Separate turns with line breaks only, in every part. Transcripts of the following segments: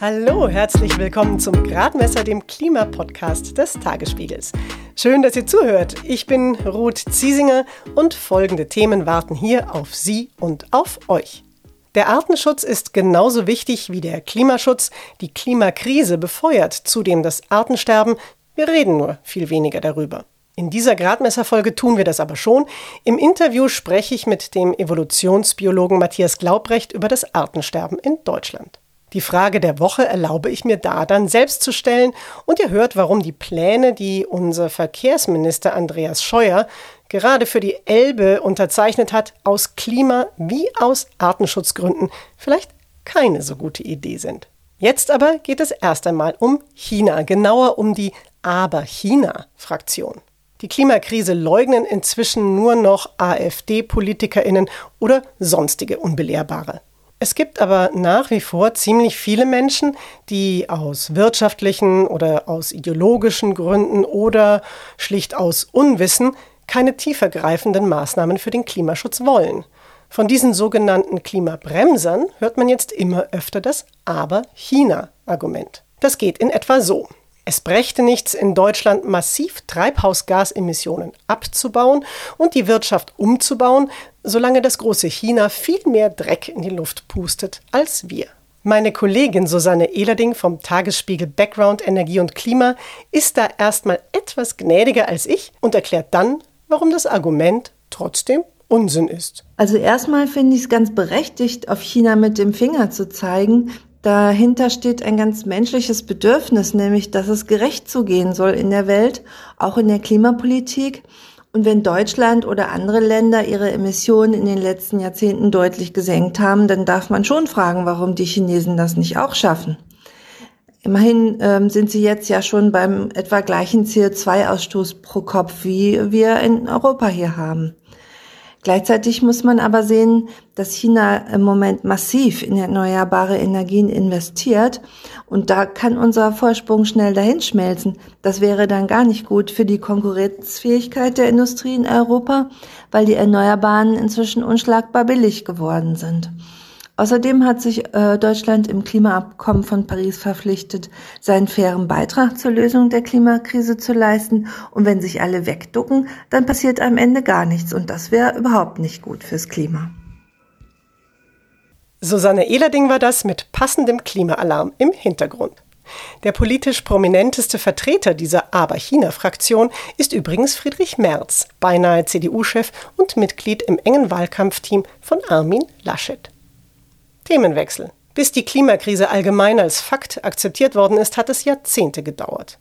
Hallo, herzlich willkommen zum Gradmesser, dem Klimapodcast des Tagesspiegels. Schön, dass ihr zuhört. Ich bin Ruth Ziesinger und folgende Themen warten hier auf Sie und auf euch. Der Artenschutz ist genauso wichtig wie der Klimaschutz. Die Klimakrise befeuert zudem das Artensterben. Wir reden nur viel weniger darüber. In dieser Gradmesserfolge tun wir das aber schon. Im Interview spreche ich mit dem Evolutionsbiologen Matthias Glaubrecht über das Artensterben in Deutschland. Die Frage der Woche erlaube ich mir da dann selbst zu stellen und ihr hört, warum die Pläne, die unser Verkehrsminister Andreas Scheuer gerade für die Elbe unterzeichnet hat, aus Klima- wie aus Artenschutzgründen vielleicht keine so gute Idee sind. Jetzt aber geht es erst einmal um China, genauer um die Aber-China-Fraktion. Die Klimakrise leugnen inzwischen nur noch AfD-Politikerinnen oder sonstige Unbelehrbare. Es gibt aber nach wie vor ziemlich viele Menschen, die aus wirtschaftlichen oder aus ideologischen Gründen oder schlicht aus Unwissen keine tiefergreifenden Maßnahmen für den Klimaschutz wollen. Von diesen sogenannten Klimabremsern hört man jetzt immer öfter das Aber-China-Argument. Das geht in etwa so. Es brächte nichts, in Deutschland massiv Treibhausgasemissionen abzubauen und die Wirtschaft umzubauen, solange das große China viel mehr Dreck in die Luft pustet als wir. Meine Kollegin Susanne Ehlerding vom Tagesspiegel Background Energie und Klima ist da erstmal etwas gnädiger als ich und erklärt dann, warum das Argument trotzdem Unsinn ist.
Also erstmal finde ich es ganz berechtigt, auf China mit dem Finger zu zeigen. Dahinter steht ein ganz menschliches Bedürfnis, nämlich dass es gerecht zugehen soll in der Welt, auch in der Klimapolitik. Und wenn Deutschland oder andere Länder ihre Emissionen in den letzten Jahrzehnten deutlich gesenkt haben, dann darf man schon fragen, warum die Chinesen das nicht auch schaffen. Immerhin ähm, sind sie jetzt ja schon beim etwa gleichen CO2-Ausstoß pro Kopf, wie wir in Europa hier haben. Gleichzeitig muss man aber sehen, dass China im Moment massiv in erneuerbare Energien investiert und da kann unser Vorsprung schnell dahinschmelzen. Das wäre dann gar nicht gut für die Konkurrenzfähigkeit der Industrie in Europa, weil die Erneuerbaren inzwischen unschlagbar billig geworden sind. Außerdem hat sich äh, Deutschland im Klimaabkommen von Paris verpflichtet, seinen fairen Beitrag zur Lösung der Klimakrise zu leisten. Und wenn sich alle wegducken, dann passiert am Ende gar nichts. Und das wäre überhaupt nicht gut fürs Klima.
Susanne Ehlerding war das mit passendem Klimaalarm im Hintergrund. Der politisch prominenteste Vertreter dieser Aber-China-Fraktion ist übrigens Friedrich Merz, beinahe CDU-Chef und Mitglied im engen Wahlkampfteam von Armin Laschet. Themenwechsel. Bis die Klimakrise allgemein als Fakt akzeptiert worden ist, hat es Jahrzehnte gedauert.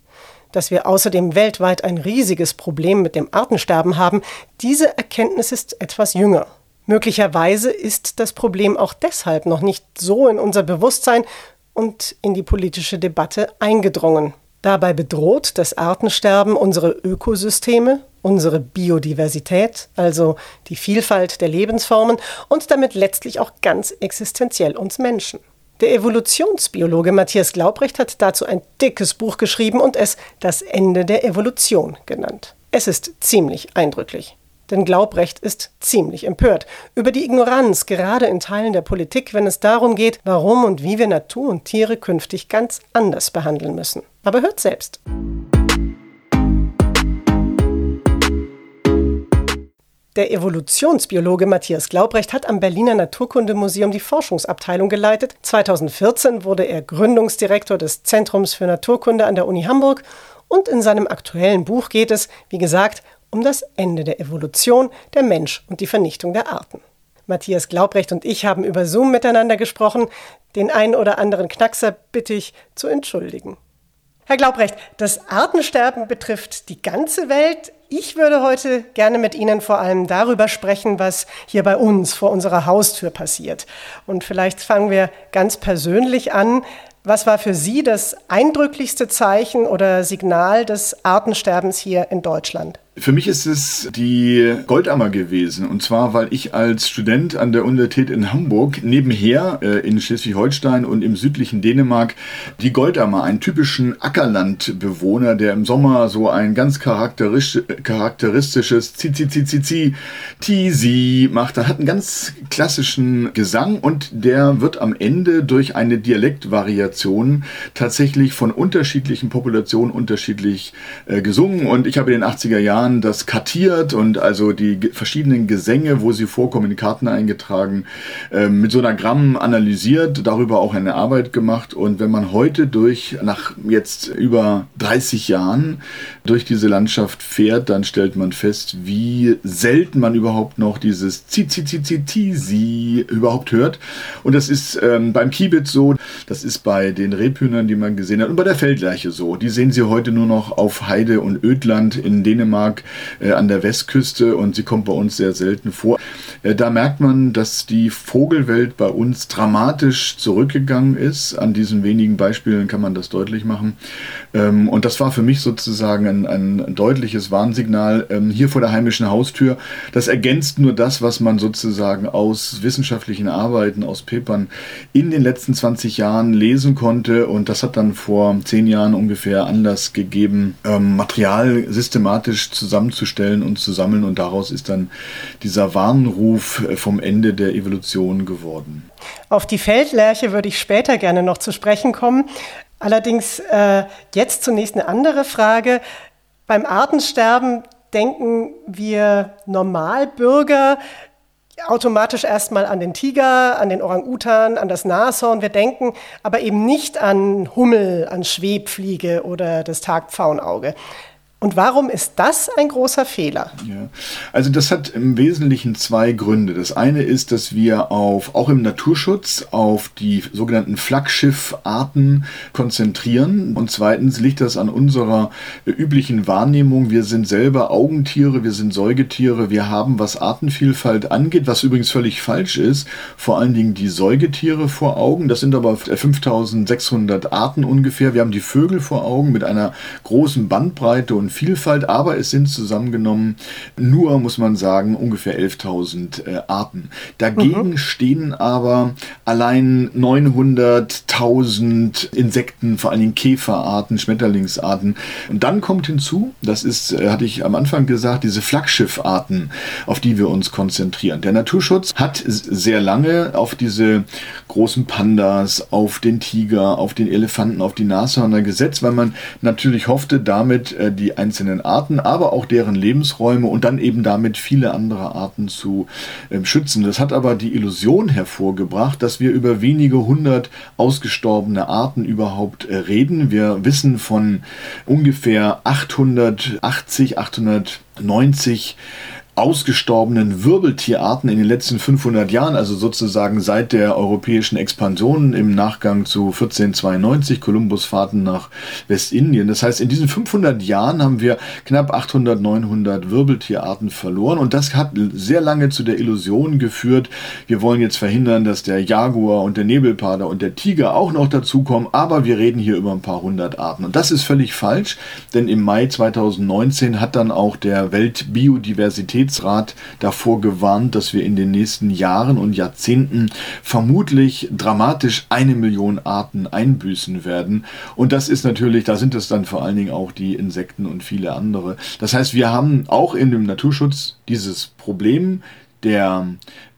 Dass wir außerdem weltweit ein riesiges Problem mit dem Artensterben haben, diese Erkenntnis ist etwas jünger. Möglicherweise ist das Problem auch deshalb noch nicht so in unser Bewusstsein und in die politische Debatte eingedrungen. Dabei bedroht das Artensterben unsere Ökosysteme, unsere Biodiversität, also die Vielfalt der Lebensformen und damit letztlich auch ganz existenziell uns Menschen. Der Evolutionsbiologe Matthias Glaubrecht hat dazu ein dickes Buch geschrieben und es Das Ende der Evolution genannt. Es ist ziemlich eindrücklich. Denn Glaubrecht ist ziemlich empört über die Ignoranz, gerade in Teilen der Politik, wenn es darum geht, warum und wie wir Natur und Tiere künftig ganz anders behandeln müssen. Aber hört selbst. Der Evolutionsbiologe Matthias Glaubrecht hat am Berliner Naturkundemuseum die Forschungsabteilung geleitet. 2014 wurde er Gründungsdirektor des Zentrums für Naturkunde an der Uni Hamburg und in seinem aktuellen Buch geht es, wie gesagt, um das Ende der Evolution, der Mensch und die Vernichtung der Arten. Matthias Glaubrecht und ich haben über Zoom miteinander gesprochen. Den einen oder anderen Knackser bitte ich zu entschuldigen. Herr Glaubrecht, das Artensterben betrifft die ganze Welt. Ich würde heute gerne mit Ihnen vor allem darüber sprechen, was hier bei uns vor unserer Haustür passiert. Und vielleicht fangen wir ganz persönlich an. Was war für Sie das eindrücklichste Zeichen oder Signal des Artensterbens hier in Deutschland?
Für mich ist es die Goldammer gewesen. Und zwar, weil ich als Student an der Universität in Hamburg nebenher äh, in Schleswig-Holstein und im südlichen Dänemark die Goldammer, einen typischen Ackerlandbewohner, der im Sommer so ein ganz charakteristisch, charakteristisches Zi-Zi-Zi-Zi-Zi, Tisi macht. Er hat einen ganz klassischen Gesang und der wird am Ende durch eine Dialektvariation tatsächlich von unterschiedlichen Populationen unterschiedlich äh, gesungen. Und ich habe in den 80er Jahren Jahren das kartiert und also die verschiedenen Gesänge, wo sie vorkommen, in Karten eingetragen, äh, mit so einer Gramm analysiert, darüber auch eine Arbeit gemacht. Und wenn man heute durch, nach jetzt über 30 Jahren, durch diese Landschaft fährt, dann stellt man fest, wie selten man überhaupt noch dieses Zi, Zi, Zi, Zi, Zi, überhaupt hört. Und das ist ähm, beim Kiebitz so, das ist bei den Rebhühnern, die man gesehen hat, und bei der Feldlerche so. Die sehen Sie heute nur noch auf Heide und Ödland in Dänemark äh, an der Westküste und sie kommt bei uns sehr selten vor. Äh, da merkt man, dass die Vogelwelt bei uns dramatisch zurückgegangen ist. An diesen wenigen Beispielen kann man das deutlich machen. Ähm, und das war für mich sozusagen ein, ein deutliches Warnsignal ähm, hier vor der heimischen Haustür. Das ergänzt nur das, was man sozusagen aus wissenschaftlichen Arbeiten, aus Papern in den letzten 20 Jahren lesen konnte. Und das hat dann vor zehn Jahren ungefähr Anlass gegeben, ähm, Material systematisch zusammenzustellen und zu sammeln. Und daraus ist dann dieser Warnruf äh, vom Ende der Evolution geworden.
Auf die Feldlerche würde ich später gerne noch zu sprechen kommen. Allerdings äh, jetzt zunächst eine andere Frage. Beim Artensterben denken wir Normalbürger automatisch erstmal an den Tiger, an den Orang-Utan, an das Nashorn. Wir denken aber eben nicht an Hummel, an Schwebfliege oder das Tagpfauenauge. Und warum ist das ein großer Fehler?
Ja. Also das hat im Wesentlichen zwei Gründe. Das eine ist, dass wir auf, auch im Naturschutz auf die sogenannten Flaggschiffarten konzentrieren. Und zweitens liegt das an unserer üblichen Wahrnehmung. Wir sind selber Augentiere, wir sind Säugetiere, wir haben, was Artenvielfalt angeht, was übrigens völlig falsch ist, vor allen Dingen die Säugetiere vor Augen. Das sind aber 5600 Arten ungefähr. Wir haben die Vögel vor Augen mit einer großen Bandbreite und Vielfalt, aber es sind zusammengenommen nur, muss man sagen, ungefähr 11.000 äh, Arten. Dagegen mhm. stehen aber allein 900.000 Insekten, vor allen Dingen Käferarten, Schmetterlingsarten. Und dann kommt hinzu, das ist, äh, hatte ich am Anfang gesagt, diese Flaggschiffarten, auf die wir uns konzentrieren. Der Naturschutz hat sehr lange auf diese großen Pandas, auf den Tiger, auf den Elefanten, auf die Nashörner gesetzt, weil man natürlich hoffte, damit äh, die einzelnen Arten, aber auch deren Lebensräume und dann eben damit viele andere Arten zu äh, schützen. Das hat aber die Illusion hervorgebracht, dass wir über wenige hundert ausgestorbene Arten überhaupt äh, reden. Wir wissen von ungefähr 880, 890 ausgestorbenen Wirbeltierarten in den letzten 500 Jahren, also sozusagen seit der europäischen Expansion im Nachgang zu 1492, Kolumbusfahrten nach Westindien. Das heißt, in diesen 500 Jahren haben wir knapp 800, 900 Wirbeltierarten verloren und das hat sehr lange zu der Illusion geführt, wir wollen jetzt verhindern, dass der Jaguar und der Nebelpader und der Tiger auch noch dazukommen, aber wir reden hier über ein paar hundert Arten. Und das ist völlig falsch, denn im Mai 2019 hat dann auch der Weltbiodiversität Biodiversitätsrat davor gewarnt, dass wir in den nächsten Jahren und Jahrzehnten vermutlich dramatisch eine Million Arten einbüßen werden. Und das ist natürlich, da sind es dann vor allen Dingen auch die Insekten und viele andere. Das heißt, wir haben auch in dem Naturschutz dieses Problem der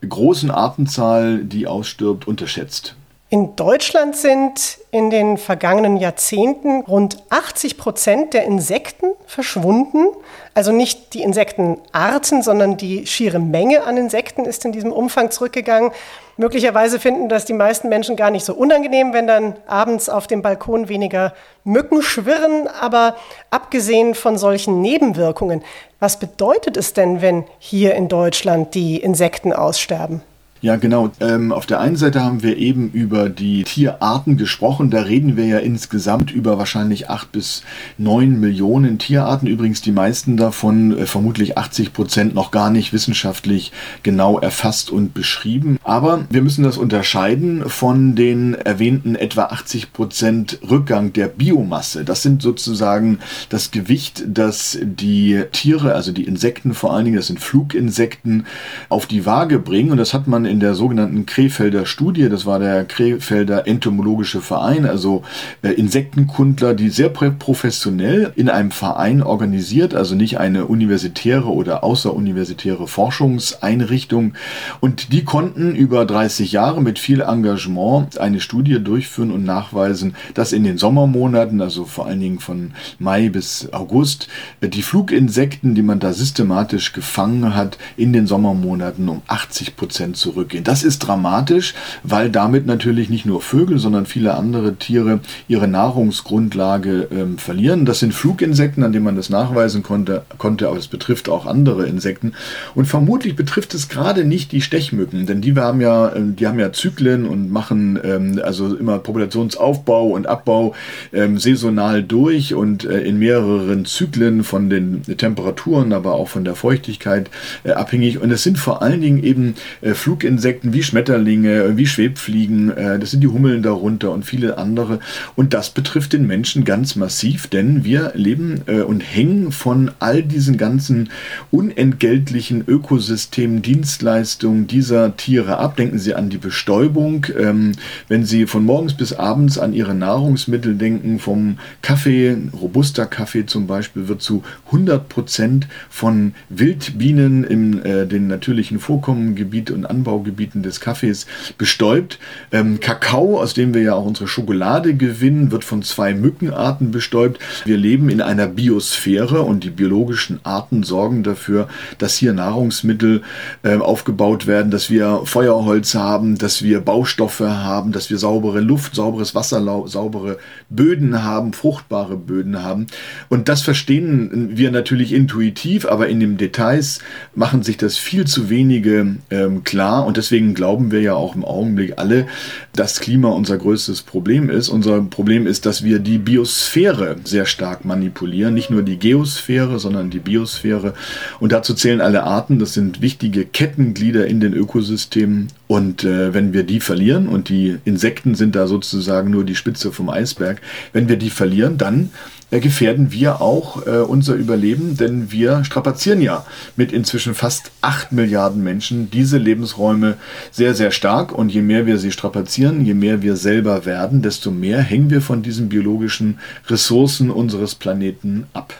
großen Artenzahl, die ausstirbt, unterschätzt.
In Deutschland sind in den vergangenen Jahrzehnten rund 80 Prozent der Insekten verschwunden. Also nicht die Insektenarten, sondern die schiere Menge an Insekten ist in diesem Umfang zurückgegangen. Möglicherweise finden das die meisten Menschen gar nicht so unangenehm, wenn dann abends auf dem Balkon weniger Mücken schwirren. Aber abgesehen von solchen Nebenwirkungen, was bedeutet es denn, wenn hier in Deutschland die Insekten aussterben?
Ja, genau. Ähm, auf der einen Seite haben wir eben über die Tierarten gesprochen. Da reden wir ja insgesamt über wahrscheinlich acht bis neun Millionen Tierarten. Übrigens die meisten davon, äh, vermutlich 80 Prozent, noch gar nicht wissenschaftlich genau erfasst und beschrieben. Aber wir müssen das unterscheiden von den erwähnten etwa 80 Prozent Rückgang der Biomasse. Das sind sozusagen das Gewicht, das die Tiere, also die Insekten vor allen Dingen, das sind Fluginsekten, auf die Waage bringen. Und das hat man in der sogenannten Krefelder Studie, das war der Krefelder Entomologische Verein, also äh, Insektenkundler, die sehr professionell in einem Verein organisiert, also nicht eine universitäre oder außeruniversitäre Forschungseinrichtung. Und die konnten über 30 Jahre mit viel Engagement eine Studie durchführen und nachweisen, dass in den Sommermonaten, also vor allen Dingen von Mai bis August, äh, die Fluginsekten, die man da systematisch gefangen hat, in den Sommermonaten um 80 Prozent zurück zurückgehen. Das ist dramatisch, weil damit natürlich nicht nur Vögel, sondern viele andere Tiere ihre Nahrungsgrundlage ähm, verlieren. Das sind Fluginsekten, an denen man das nachweisen konnte, konnte, aber es betrifft auch andere Insekten. Und vermutlich betrifft es gerade nicht die Stechmücken, denn die haben ja, ähm, die haben ja Zyklen und machen ähm, also immer Populationsaufbau und Abbau ähm, saisonal durch und äh, in mehreren Zyklen von den Temperaturen, aber auch von der Feuchtigkeit äh, abhängig. Und es sind vor allen Dingen eben äh, Fluginsekten, Insekten wie Schmetterlinge, wie Schwebfliegen, äh, das sind die Hummeln darunter und viele andere. Und das betrifft den Menschen ganz massiv, denn wir leben äh, und hängen von all diesen ganzen unentgeltlichen Ökosystemen, Dienstleistungen dieser Tiere ab. Denken Sie an die Bestäubung, ähm, wenn Sie von morgens bis abends an Ihre Nahrungsmittel denken, vom Kaffee, robuster Kaffee zum Beispiel, wird zu 100 Prozent von Wildbienen in äh, den natürlichen Vorkommengebiet und Anbau Anbaugebieten des Kaffees bestäubt. Ähm, Kakao, aus dem wir ja auch unsere Schokolade gewinnen, wird von zwei Mückenarten bestäubt. Wir leben in einer Biosphäre und die biologischen Arten sorgen dafür, dass hier Nahrungsmittel äh, aufgebaut werden, dass wir Feuerholz haben, dass wir Baustoffe haben, dass wir saubere Luft, sauberes Wasser, saubere Böden haben, fruchtbare Böden haben. Und das verstehen wir natürlich intuitiv, aber in den Details machen sich das viel zu wenige ähm, klar und deswegen glauben wir ja auch im Augenblick alle, dass Klima unser größtes Problem ist. Unser Problem ist, dass wir die Biosphäre sehr stark manipulieren. Nicht nur die Geosphäre, sondern die Biosphäre. Und dazu zählen alle Arten. Das sind wichtige Kettenglieder in den Ökosystemen. Und äh, wenn wir die verlieren, und die Insekten sind da sozusagen nur die Spitze vom Eisberg, wenn wir die verlieren, dann äh, gefährden wir auch äh, unser Überleben, denn wir strapazieren ja mit inzwischen fast 8 Milliarden Menschen diese Lebensräume sehr, sehr stark. Und je mehr wir sie strapazieren, je mehr wir selber werden, desto mehr hängen wir von diesen biologischen Ressourcen unseres Planeten ab.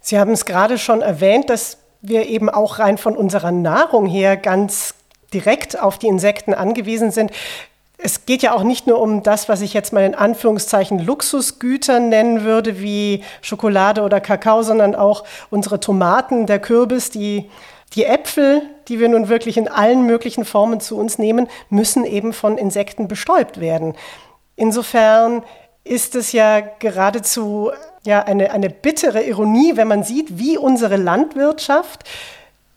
Sie haben es gerade schon erwähnt, dass wir eben auch rein von unserer Nahrung her ganz direkt auf die Insekten angewiesen sind es geht ja auch nicht nur um das, was ich jetzt mal in Anführungszeichen Luxusgüter nennen würde, wie Schokolade oder Kakao, sondern auch unsere Tomaten, der Kürbis, die, die Äpfel, die wir nun wirklich in allen möglichen Formen zu uns nehmen, müssen eben von Insekten bestäubt werden. Insofern ist es ja geradezu ja, eine, eine bittere Ironie, wenn man sieht, wie unsere Landwirtschaft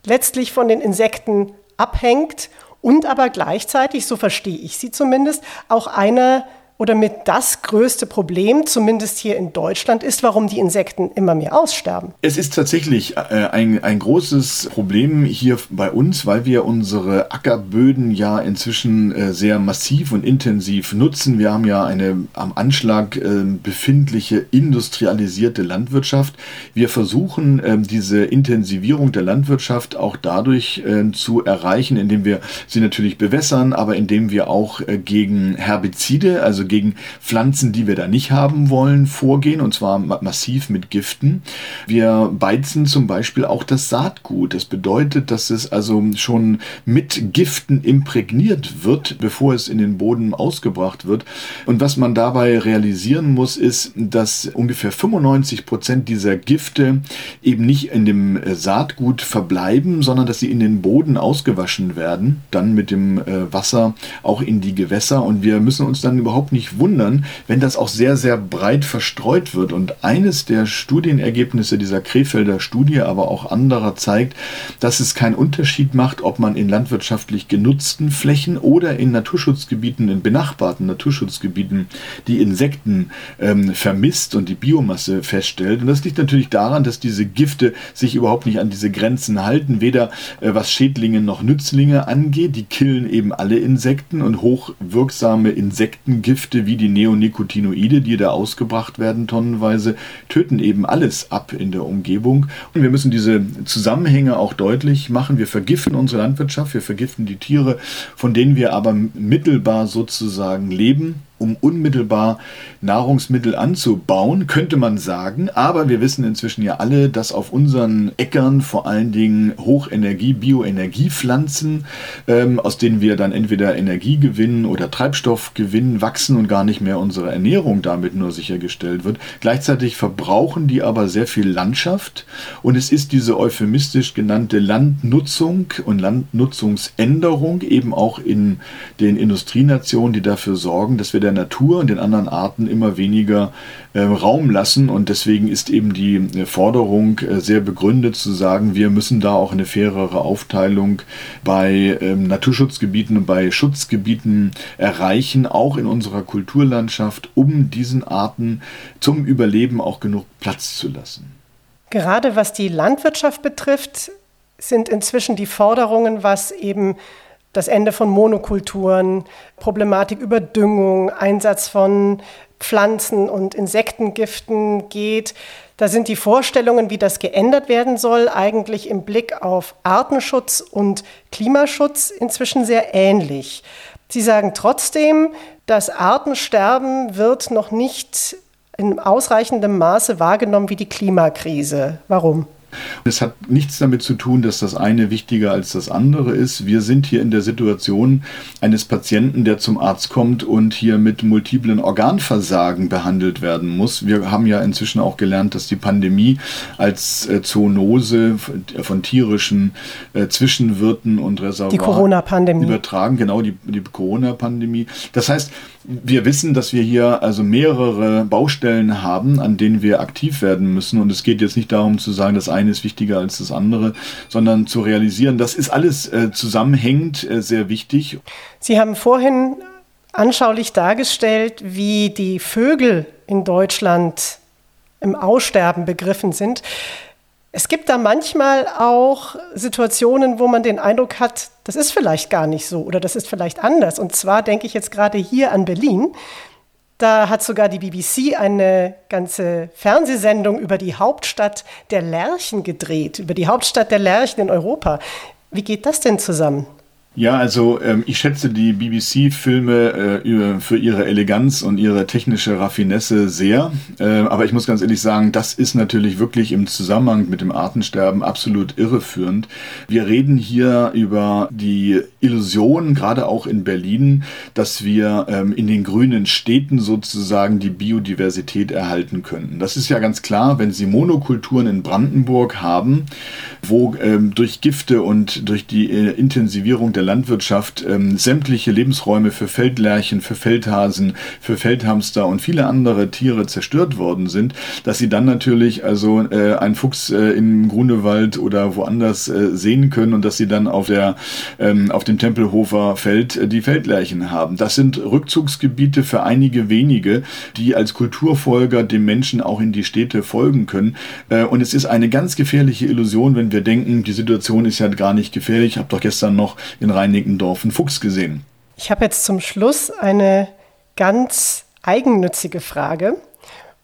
letztlich von den Insekten abhängt und aber gleichzeitig, so verstehe ich sie zumindest, auch eine oder mit das größte Problem, zumindest hier in Deutschland, ist, warum die Insekten immer mehr aussterben.
Es ist tatsächlich äh, ein, ein großes Problem hier bei uns, weil wir unsere Ackerböden ja inzwischen äh, sehr massiv und intensiv nutzen. Wir haben ja eine am Anschlag äh, befindliche industrialisierte Landwirtschaft. Wir versuchen diese Intensivierung der Landwirtschaft auch dadurch zu erreichen, indem wir sie natürlich bewässern, aber indem wir auch gegen Herbizide, also also gegen Pflanzen, die wir da nicht haben wollen, vorgehen und zwar massiv mit Giften. Wir beizen zum Beispiel auch das Saatgut. Das bedeutet, dass es also schon mit Giften imprägniert wird, bevor es in den Boden ausgebracht wird. Und was man dabei realisieren muss, ist, dass ungefähr 95 Prozent dieser Gifte eben nicht in dem Saatgut verbleiben, sondern dass sie in den Boden ausgewaschen werden, dann mit dem äh, Wasser auch in die Gewässer. Und wir müssen uns dann überhaupt nicht wundern, wenn das auch sehr, sehr breit verstreut wird. Und eines der Studienergebnisse dieser Krefelder Studie, aber auch anderer, zeigt, dass es keinen Unterschied macht, ob man in landwirtschaftlich genutzten Flächen oder in Naturschutzgebieten, in benachbarten Naturschutzgebieten, die Insekten ähm, vermisst und die Biomasse feststellt. Und das liegt natürlich daran, dass diese Gifte sich überhaupt nicht an diese Grenzen halten, weder äh, was Schädlinge noch Nützlinge angeht. Die killen eben alle Insekten und hochwirksame Insektengifte wie die Neonicotinoide, die da ausgebracht werden tonnenweise, töten eben alles ab in der Umgebung. Und wir müssen diese Zusammenhänge auch deutlich machen. Wir vergiften unsere Landwirtschaft, wir vergiften die Tiere, von denen wir aber mittelbar sozusagen leben um unmittelbar Nahrungsmittel anzubauen, könnte man sagen. Aber wir wissen inzwischen ja alle, dass auf unseren Äckern vor allen Dingen Hochenergie, Bioenergiepflanzen, ähm, aus denen wir dann entweder Energie gewinnen oder Treibstoff gewinnen, wachsen und gar nicht mehr unsere Ernährung damit nur sichergestellt wird. Gleichzeitig verbrauchen die aber sehr viel Landschaft und es ist diese euphemistisch genannte Landnutzung und Landnutzungsänderung eben auch in den Industrienationen, die dafür sorgen, dass wir der Natur und den anderen Arten immer weniger äh, Raum lassen. Und deswegen ist eben die äh, Forderung äh, sehr begründet zu sagen, wir müssen da auch eine fairere Aufteilung bei ähm, Naturschutzgebieten und bei Schutzgebieten erreichen, auch in unserer Kulturlandschaft, um diesen Arten zum Überleben auch genug Platz zu lassen.
Gerade was die Landwirtschaft betrifft, sind inzwischen die Forderungen, was eben das Ende von Monokulturen, Problematik Überdüngung, Einsatz von Pflanzen- und Insektengiften geht. Da sind die Vorstellungen, wie das geändert werden soll, eigentlich im Blick auf Artenschutz und Klimaschutz inzwischen sehr ähnlich. Sie sagen trotzdem, das Artensterben wird noch nicht in ausreichendem Maße wahrgenommen wie die Klimakrise. Warum?
Es hat nichts damit zu tun, dass das eine wichtiger als das andere ist. Wir sind hier in der Situation eines Patienten, der zum Arzt kommt und hier mit multiplen Organversagen behandelt werden muss. Wir haben ja inzwischen auch gelernt, dass die Pandemie als äh, Zoonose von tierischen äh, Zwischenwirten und Reservoiren übertragen, genau die, die Corona-Pandemie. Das heißt, wir wissen, dass wir hier also mehrere Baustellen haben, an denen wir aktiv werden müssen. Und es geht jetzt nicht darum zu sagen, das eine ist wichtiger als das andere, sondern zu realisieren, das ist alles äh, zusammenhängend äh, sehr wichtig.
Sie haben vorhin anschaulich dargestellt, wie die Vögel in Deutschland im Aussterben begriffen sind. Es gibt da manchmal auch Situationen, wo man den Eindruck hat, das ist vielleicht gar nicht so oder das ist vielleicht anders. Und zwar denke ich jetzt gerade hier an Berlin. Da hat sogar die BBC eine ganze Fernsehsendung über die Hauptstadt der Lerchen gedreht, über die Hauptstadt der Lerchen in Europa. Wie geht das denn zusammen?
Ja, also ähm, ich schätze die BBC-Filme äh, für ihre Eleganz und ihre technische Raffinesse sehr. Äh, aber ich muss ganz ehrlich sagen, das ist natürlich wirklich im Zusammenhang mit dem Artensterben absolut irreführend. Wir reden hier über die Illusion, gerade auch in Berlin, dass wir ähm, in den grünen Städten sozusagen die Biodiversität erhalten könnten. Das ist ja ganz klar, wenn Sie Monokulturen in Brandenburg haben, wo ähm, durch Gifte und durch die äh, Intensivierung der Landwirtschaft ähm, sämtliche Lebensräume für Feldlärchen, für Feldhasen, für Feldhamster und viele andere Tiere zerstört worden sind, dass sie dann natürlich also äh, einen Fuchs äh, im Grunewald oder woanders äh, sehen können und dass sie dann auf der ähm, auf dem Tempelhofer Feld äh, die Feldlärchen haben. Das sind Rückzugsgebiete für einige wenige, die als Kulturfolger dem Menschen auch in die Städte folgen können. Äh, und es ist eine ganz gefährliche Illusion, wenn wir denken, die Situation ist ja gar nicht gefährlich. Ich habe doch gestern noch in Reinickendorf einen Fuchs gesehen.
Ich habe jetzt zum Schluss eine ganz eigennützige Frage.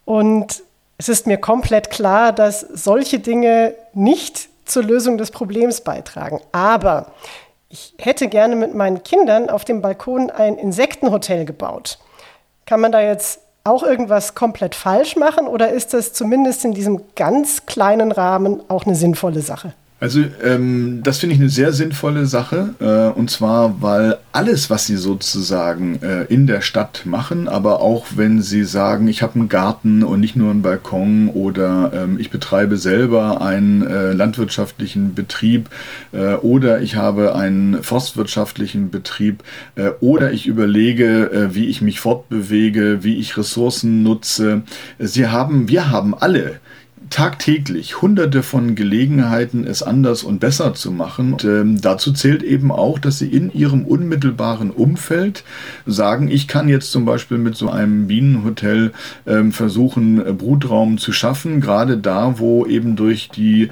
Und es ist mir komplett klar, dass solche Dinge nicht zur Lösung des Problems beitragen. Aber ich hätte gerne mit meinen Kindern auf dem Balkon ein Insektenhotel gebaut. Kann man da jetzt auch irgendwas komplett falsch machen oder ist das zumindest in diesem ganz kleinen Rahmen auch eine sinnvolle Sache?
Also ähm, das finde ich eine sehr sinnvolle Sache. Äh, und zwar, weil alles, was Sie sozusagen äh, in der Stadt machen, aber auch wenn Sie sagen, ich habe einen Garten und nicht nur einen Balkon oder ähm, ich betreibe selber einen äh, landwirtschaftlichen Betrieb äh, oder ich habe einen forstwirtschaftlichen Betrieb äh, oder ich überlege, äh, wie ich mich fortbewege, wie ich Ressourcen nutze. Sie haben, wir haben alle tagtäglich hunderte von Gelegenheiten, es anders und besser zu machen. Und, ähm, dazu zählt eben auch, dass sie in ihrem unmittelbaren Umfeld sagen, ich kann jetzt zum Beispiel mit so einem Bienenhotel ähm, versuchen, äh, Brutraum zu schaffen, gerade da, wo eben durch die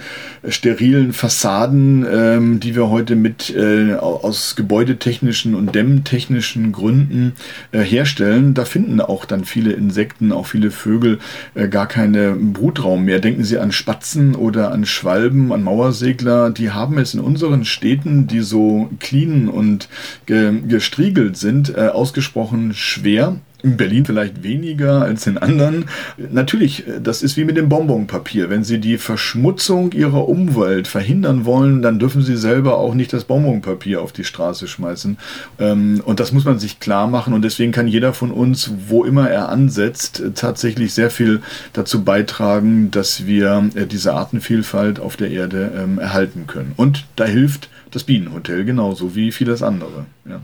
sterilen Fassaden, ähm, die wir heute mit äh, aus gebäudetechnischen und dämmtechnischen Gründen äh, herstellen, da finden auch dann viele Insekten, auch viele Vögel äh, gar keine Brutraum mehr denken Sie an Spatzen oder an Schwalben, an Mauersegler, die haben es in unseren Städten, die so clean und gestriegelt sind, äh, ausgesprochen schwer. In Berlin vielleicht weniger als in anderen. Natürlich, das ist wie mit dem Bonbonpapier. Wenn Sie die Verschmutzung Ihrer Umwelt verhindern wollen, dann dürfen Sie selber auch nicht das Bonbonpapier auf die Straße schmeißen. Ähm, und das muss man sich klar machen. Und deswegen kann jeder von uns, wo immer er ansetzt, tatsächlich sehr viel dazu beitragen, dass wir äh, diese Artenvielfalt auf der Erde ähm, erhalten können. Und da hilft das Bienenhotel genauso wie vieles andere. Ja.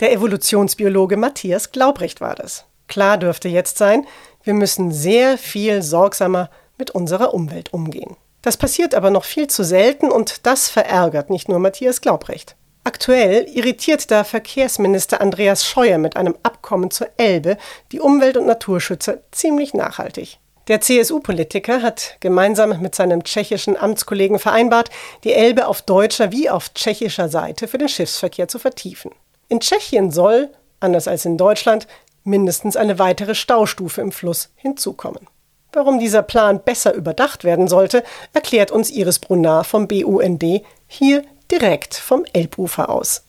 Der Evolutionsbiologe Matthias Glaubrecht war das. Klar dürfte jetzt sein, wir müssen sehr viel sorgsamer mit unserer Umwelt umgehen. Das passiert aber noch viel zu selten und das verärgert nicht nur Matthias Glaubrecht. Aktuell irritiert da Verkehrsminister Andreas Scheuer mit einem Abkommen zur Elbe die Umwelt- und Naturschützer ziemlich nachhaltig. Der CSU-Politiker hat gemeinsam mit seinem tschechischen Amtskollegen vereinbart, die Elbe auf deutscher wie auf tschechischer Seite für den Schiffsverkehr zu vertiefen. In Tschechien soll, anders als in Deutschland, mindestens eine weitere Staustufe im Fluss hinzukommen. Warum dieser Plan besser überdacht werden sollte, erklärt uns Iris Brunner vom BUND hier direkt vom Elbufer aus.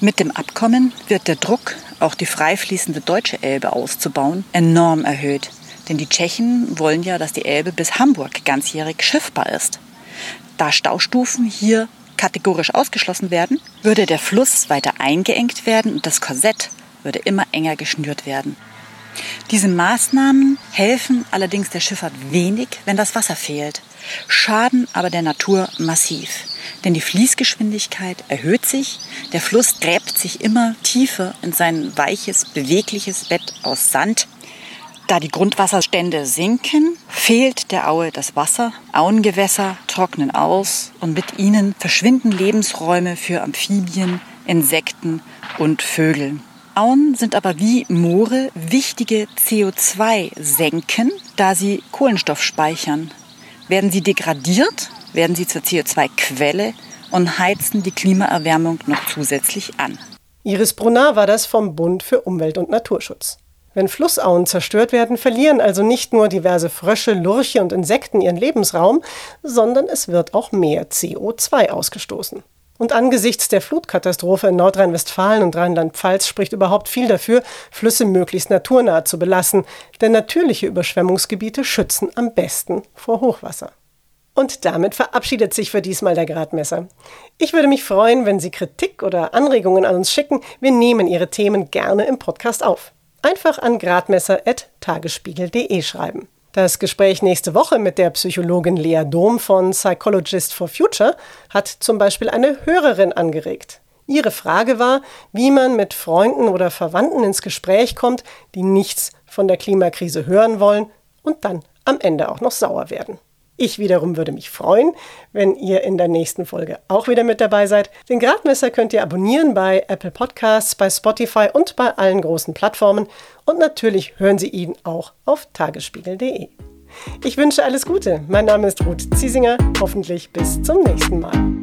Mit dem Abkommen wird der Druck, auch die freifließende deutsche Elbe auszubauen, enorm erhöht. Denn die Tschechen wollen ja, dass die Elbe bis Hamburg ganzjährig schiffbar ist. Da Staustufen hier kategorisch ausgeschlossen werden, würde der Fluss weiter eingeengt werden und das Korsett würde immer enger geschnürt werden. Diese Maßnahmen helfen allerdings der Schifffahrt wenig, wenn das Wasser fehlt, schaden aber der Natur massiv. Denn die Fließgeschwindigkeit erhöht sich, der Fluss gräbt sich immer tiefer in sein weiches, bewegliches Bett aus Sand da die Grundwasserstände sinken, fehlt der Aue das Wasser. Auengewässer trocknen aus und mit ihnen verschwinden Lebensräume für Amphibien, Insekten und Vögel. Auen sind aber wie Moore wichtige CO2-Senken, da sie Kohlenstoff speichern. Werden sie degradiert, werden sie zur CO2-Quelle und heizen die Klimaerwärmung noch zusätzlich an.
Iris Brunner war das vom Bund für Umwelt und Naturschutz. Wenn Flussauen zerstört werden, verlieren also nicht nur diverse Frösche, Lurche und Insekten ihren Lebensraum, sondern es wird auch mehr CO2 ausgestoßen. Und angesichts der Flutkatastrophe in Nordrhein-Westfalen und Rheinland-Pfalz spricht überhaupt viel dafür, Flüsse möglichst naturnah zu belassen, denn natürliche Überschwemmungsgebiete schützen am besten vor Hochwasser. Und damit verabschiedet sich für diesmal der Gradmesser. Ich würde mich freuen, wenn Sie Kritik oder Anregungen an uns schicken. Wir nehmen Ihre Themen gerne im Podcast auf einfach an gradmesser.tagesspiegel.de schreiben. Das Gespräch nächste Woche mit der Psychologin Lea Dom von Psychologist for Future hat zum Beispiel eine Hörerin angeregt. Ihre Frage war, wie man mit Freunden oder Verwandten ins Gespräch kommt, die nichts von der Klimakrise hören wollen und dann am Ende auch noch sauer werden. Ich wiederum würde mich freuen, wenn ihr in der nächsten Folge auch wieder mit dabei seid. Den Gradmesser könnt ihr abonnieren bei Apple Podcasts, bei Spotify und bei allen großen Plattformen. Und natürlich hören Sie ihn auch auf tagesspiegel.de. Ich wünsche alles Gute. Mein Name ist Ruth Ziesinger. Hoffentlich bis zum nächsten Mal.